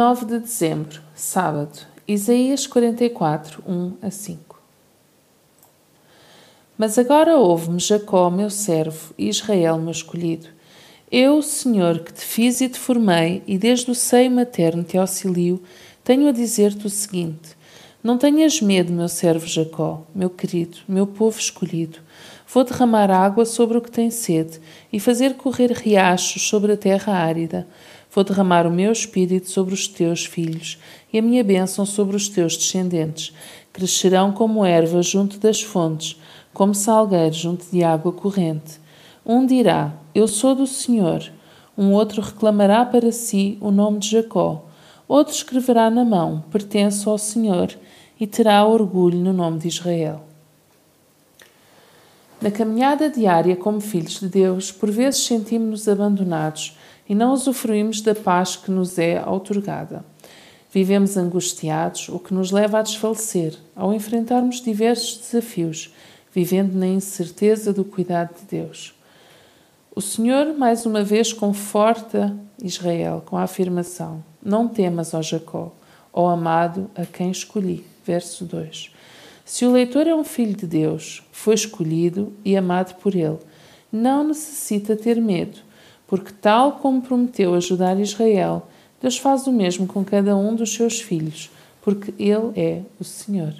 9 de dezembro, sábado, Isaías 44, 1 a 5. Mas agora ouve-me Jacó, meu servo, e Israel, meu escolhido. Eu, Senhor, que te fiz e te formei, e desde o seio materno te auxilio, tenho a dizer-te o seguinte: Não tenhas medo, meu servo Jacó, meu querido, meu povo escolhido. Vou derramar água sobre o que tem sede e fazer correr riachos sobre a terra árida. Vou derramar o meu espírito sobre os teus filhos e a minha bênção sobre os teus descendentes. Crescerão como erva junto das fontes, como salgueiro junto de água corrente. Um dirá: Eu sou do Senhor. Um outro reclamará para si o nome de Jacó. Outro escreverá na mão: Pertenço ao Senhor, e terá orgulho no nome de Israel. Na caminhada diária como filhos de Deus, por vezes sentimos-nos abandonados e não usufruímos da paz que nos é outorgada. Vivemos angustiados, o que nos leva a desfalecer ao enfrentarmos diversos desafios, vivendo na incerteza do cuidado de Deus. O Senhor, mais uma vez, conforta Israel com a afirmação: Não temas, ó Jacó, ó amado a quem escolhi. Verso 2. Se o leitor é um filho de Deus, foi escolhido e amado por ele, não necessita ter medo porque, tal como prometeu ajudar Israel, Deus faz o mesmo com cada um dos seus filhos, porque Ele é o Senhor.